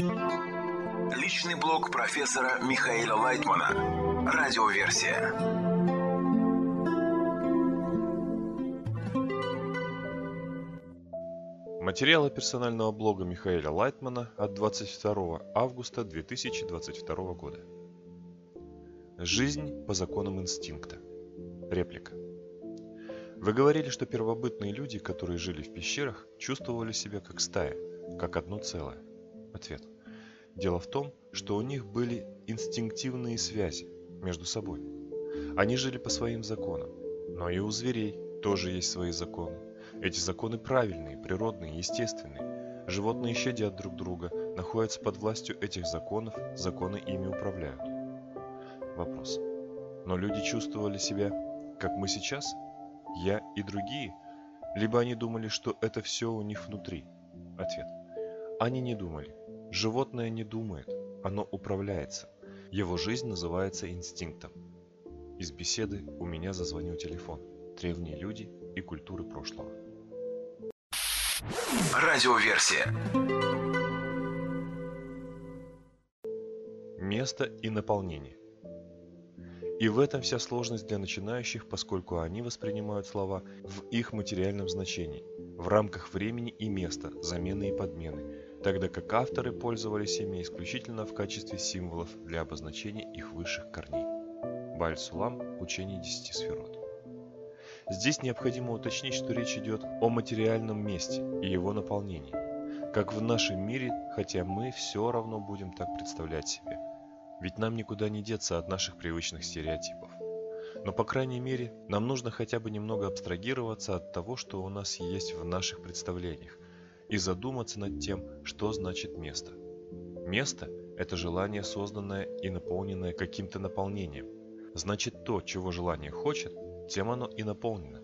Личный блог профессора Михаила Лайтмана. Радиоверсия. Материалы персонального блога Михаила Лайтмана от 22 августа 2022 года. Жизнь по законам инстинкта. Реплика. Вы говорили, что первобытные люди, которые жили в пещерах, чувствовали себя как стая, как одно целое. Ответ. Дело в том, что у них были инстинктивные связи между собой. Они жили по своим законам, но и у зверей тоже есть свои законы. Эти законы правильные, природные, естественные. Животные щадят друг друга, находятся под властью этих законов, законы ими управляют. Вопрос. Но люди чувствовали себя, как мы сейчас? Я и другие? Либо они думали, что это все у них внутри? Ответ. Они не думали. Животное не думает, оно управляется. Его жизнь называется инстинктом. Из беседы у меня зазвонил телефон. Древние люди и культуры прошлого. Радиоверсия. Место и наполнение. И в этом вся сложность для начинающих, поскольку они воспринимают слова в их материальном значении, в рамках времени и места, замены и подмены, тогда как авторы пользовались ими исключительно в качестве символов для обозначения их высших корней. Баль-Сулам, учение десяти сферот. Здесь необходимо уточнить, что речь идет о материальном месте и его наполнении, как в нашем мире, хотя мы все равно будем так представлять себе – ведь нам никуда не деться от наших привычных стереотипов. Но, по крайней мере, нам нужно хотя бы немного абстрагироваться от того, что у нас есть в наших представлениях, и задуматься над тем, что значит место. Место – это желание, созданное и наполненное каким-то наполнением. Значит, то, чего желание хочет, тем оно и наполнено.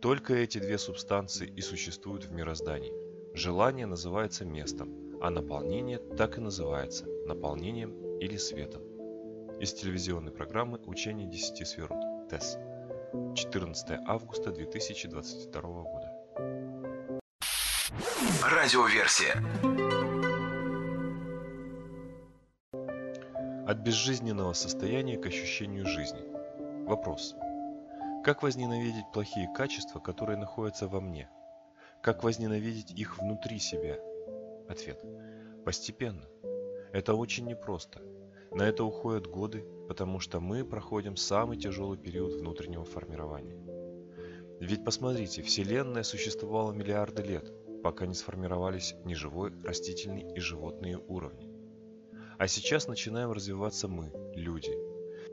Только эти две субстанции и существуют в мироздании. Желание называется местом, а наполнение так и называется – наполнением или светом. Из телевизионной программы «Учение 10 сферот» ТЭС. 14 августа 2022 года. Радиоверсия. От безжизненного состояния к ощущению жизни. Вопрос. Как возненавидеть плохие качества, которые находятся во мне? Как возненавидеть их внутри себя? Ответ. Постепенно. Это очень непросто. На это уходят годы, потому что мы проходим самый тяжелый период внутреннего формирования. Ведь посмотрите, Вселенная существовала миллиарды лет, пока не сформировались неживой, растительный и животные уровни. А сейчас начинаем развиваться мы, люди.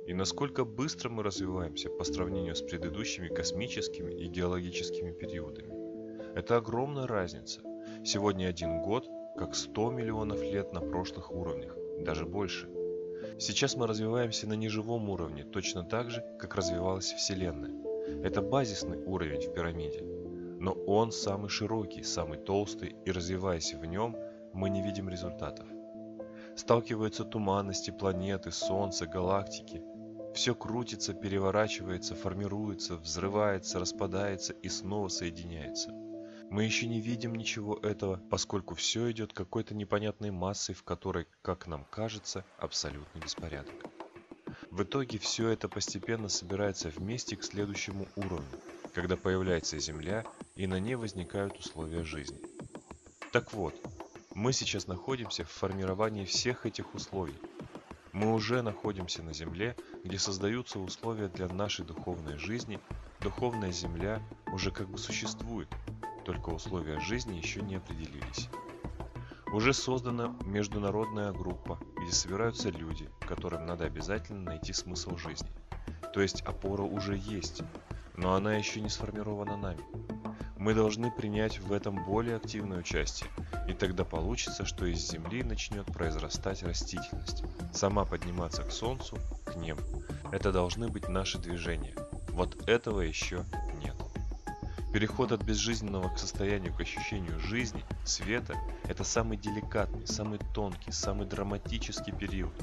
И насколько быстро мы развиваемся по сравнению с предыдущими космическими и геологическими периодами. Это огромная разница. Сегодня один год как 100 миллионов лет на прошлых уровнях, даже больше. Сейчас мы развиваемся на неживом уровне, точно так же, как развивалась Вселенная. Это базисный уровень в пирамиде, но он самый широкий, самый толстый, и развиваясь в нем, мы не видим результатов. Сталкиваются туманности, планеты, Солнце, галактики. Все крутится, переворачивается, формируется, взрывается, распадается и снова соединяется – мы еще не видим ничего этого, поскольку все идет какой-то непонятной массой, в которой, как нам кажется, абсолютный беспорядок. В итоге все это постепенно собирается вместе к следующему уровню, когда появляется Земля и на ней возникают условия жизни. Так вот, мы сейчас находимся в формировании всех этих условий. Мы уже находимся на Земле, где создаются условия для нашей духовной жизни, духовная Земля уже как бы существует, только условия жизни еще не определились. Уже создана международная группа, где собираются люди, которым надо обязательно найти смысл жизни. То есть опора уже есть, но она еще не сформирована нами. Мы должны принять в этом более активное участие, и тогда получится, что из земли начнет произрастать растительность, сама подниматься к солнцу, к небу. Это должны быть наши движения. Вот этого еще. Переход от безжизненного к состоянию к ощущению жизни, света – это самый деликатный, самый тонкий, самый драматический период,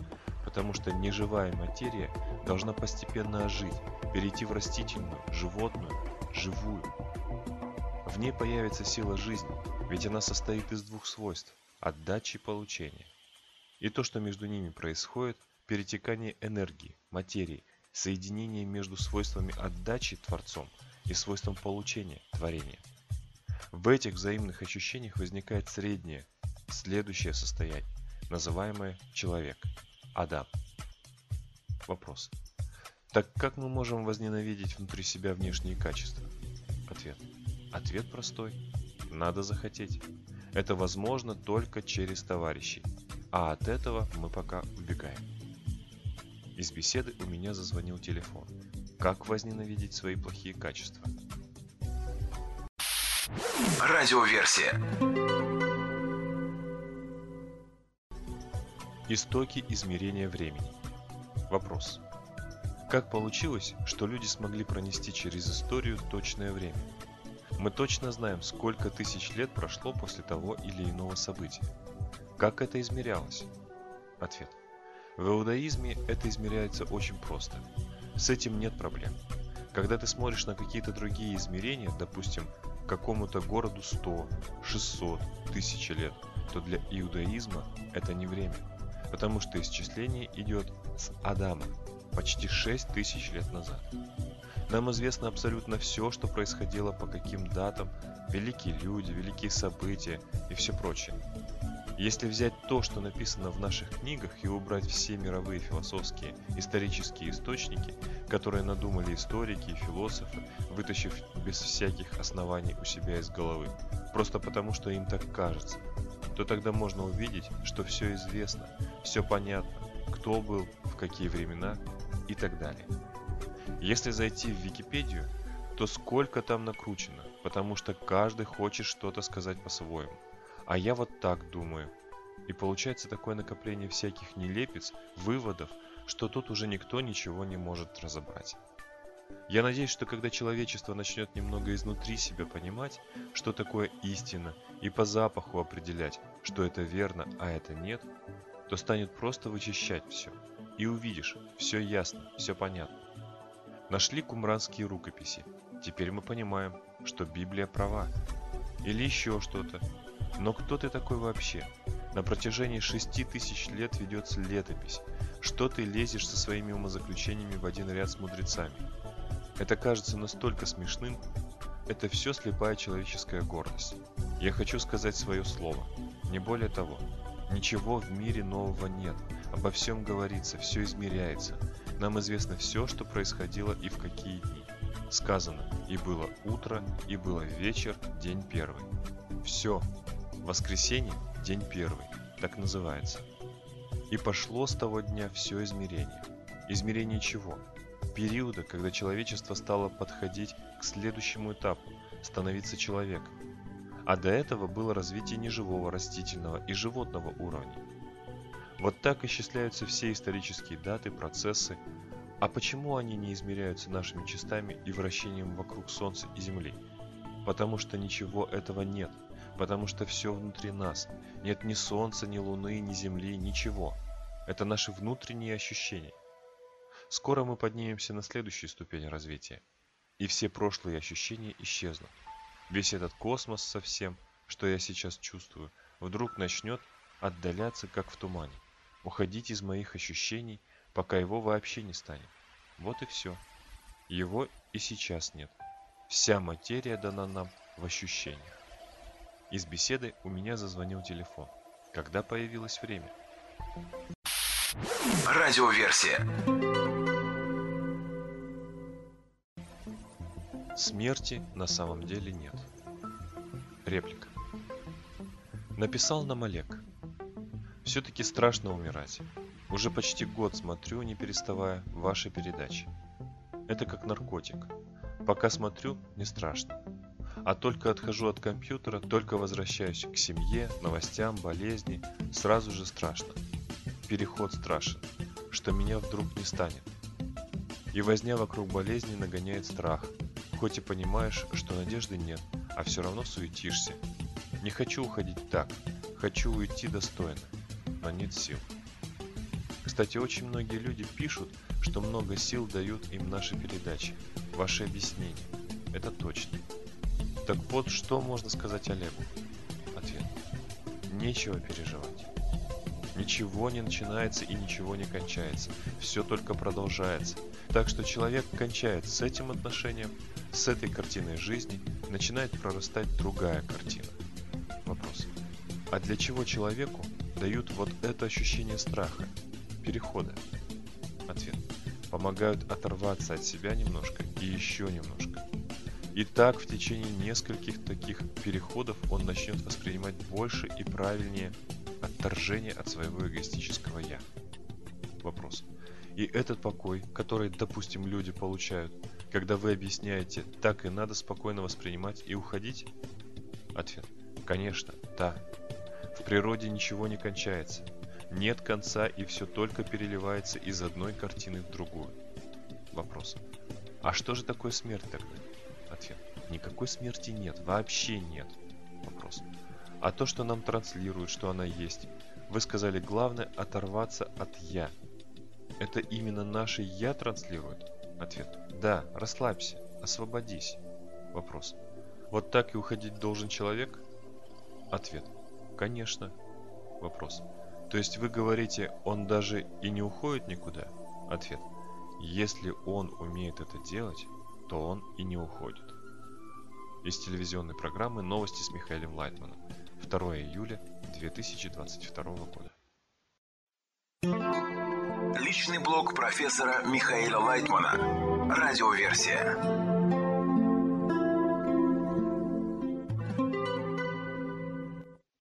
потому что неживая материя должна постепенно ожить, перейти в растительную, животную, живую. В ней появится сила жизни, ведь она состоит из двух свойств – отдачи и получения. И то, что между ними происходит, перетекание энергии, материи, соединение между свойствами отдачи Творцом и свойством получения творения. В этих взаимных ощущениях возникает среднее, следующее состояние, называемое человек, Адам. Вопрос. Так как мы можем возненавидеть внутри себя внешние качества? Ответ. Ответ простой. Надо захотеть. Это возможно только через товарищей. А от этого мы пока убегаем. Из беседы у меня зазвонил телефон. Как возненавидеть свои плохие качества? Радиоверсия. Истоки измерения времени. Вопрос. Как получилось, что люди смогли пронести через историю точное время? Мы точно знаем, сколько тысяч лет прошло после того или иного события. Как это измерялось? Ответ. В иудаизме это измеряется очень просто. С этим нет проблем. Когда ты смотришь на какие-то другие измерения, допустим, какому-то городу 100, 600, 1000 лет, то для иудаизма это не время, потому что исчисление идет с Адама, почти 6 тысяч лет назад. Нам известно абсолютно все, что происходило по каким датам, великие люди, великие события и все прочее. Если взять то, что написано в наших книгах, и убрать все мировые философские, исторические источники, которые надумали историки и философы, вытащив без всяких оснований у себя из головы, просто потому что им так кажется, то тогда можно увидеть, что все известно, все понятно, кто был, в какие времена и так далее. Если зайти в Википедию, то сколько там накручено, потому что каждый хочет что-то сказать по-своему. А я вот так думаю. И получается такое накопление всяких нелепец, выводов, что тут уже никто ничего не может разобрать. Я надеюсь, что когда человечество начнет немного изнутри себя понимать, что такое истина, и по запаху определять, что это верно, а это нет, то станет просто вычищать все. И увидишь, все ясно, все понятно. Нашли кумранские рукописи. Теперь мы понимаем, что Библия права. Или еще что-то, но кто ты такой вообще? На протяжении шести тысяч лет ведется летопись. Что ты лезешь со своими умозаключениями в один ряд с мудрецами? Это кажется настолько смешным. Это все слепая человеческая гордость. Я хочу сказать свое слово. Не более того. Ничего в мире нового нет. Обо всем говорится, все измеряется. Нам известно все, что происходило и в какие дни. Сказано, и было утро, и было вечер, день первый. Все, Воскресенье – день первый, так называется. И пошло с того дня все измерение. Измерение чего? Периода, когда человечество стало подходить к следующему этапу – становиться человеком. А до этого было развитие неживого растительного и животного уровней. Вот так исчисляются все исторические даты, процессы. А почему они не измеряются нашими частами и вращением вокруг Солнца и Земли? Потому что ничего этого нет – потому что все внутри нас. Нет ни солнца, ни луны, ни земли, ничего. Это наши внутренние ощущения. Скоро мы поднимемся на следующую ступень развития, и все прошлые ощущения исчезнут. Весь этот космос со всем, что я сейчас чувствую, вдруг начнет отдаляться, как в тумане, уходить из моих ощущений, пока его вообще не станет. Вот и все. Его и сейчас нет. Вся материя дана нам в ощущениях. Из беседы у меня зазвонил телефон. Когда появилось время? Радиоверсия. Смерти на самом деле нет. Реплика. Написал нам Олег. Все-таки страшно умирать. Уже почти год смотрю, не переставая, ваши передачи. Это как наркотик. Пока смотрю, не страшно а только отхожу от компьютера, только возвращаюсь к семье, новостям, болезни, сразу же страшно. Переход страшен, что меня вдруг не станет. И возня вокруг болезни нагоняет страх, хоть и понимаешь, что надежды нет, а все равно суетишься. Не хочу уходить так, хочу уйти достойно, но нет сил. Кстати, очень многие люди пишут, что много сил дают им наши передачи, ваши объяснения. Это точно. Так вот, что можно сказать Олегу? Ответ. Нечего переживать. Ничего не начинается и ничего не кончается. Все только продолжается. Так что человек кончает с этим отношением, с этой картиной жизни, начинает прорастать другая картина. Вопрос. А для чего человеку дают вот это ощущение страха, перехода? Ответ. Помогают оторваться от себя немножко и еще немножко. И так в течение нескольких таких переходов он начнет воспринимать больше и правильнее отторжение от своего эгоистического «я». Вопрос. И этот покой, который, допустим, люди получают, когда вы объясняете, так и надо спокойно воспринимать и уходить? Ответ. Конечно, да. В природе ничего не кончается. Нет конца и все только переливается из одной картины в другую. Вопрос. А что же такое смерть тогда? Ответ. Никакой смерти нет, вообще нет. Вопрос. А то, что нам транслируют, что она есть, вы сказали, главное оторваться от «я». Это именно наше «я» транслирует? Ответ. Да, расслабься, освободись. Вопрос. Вот так и уходить должен человек? Ответ. Конечно. Вопрос. То есть вы говорите, он даже и не уходит никуда? Ответ. Если он умеет это делать, то он и не уходит. Из телевизионной программы «Новости с Михаилом Лайтманом». 2 июля 2022 года. Личный блог профессора Михаила Лайтмана. Радиоверсия.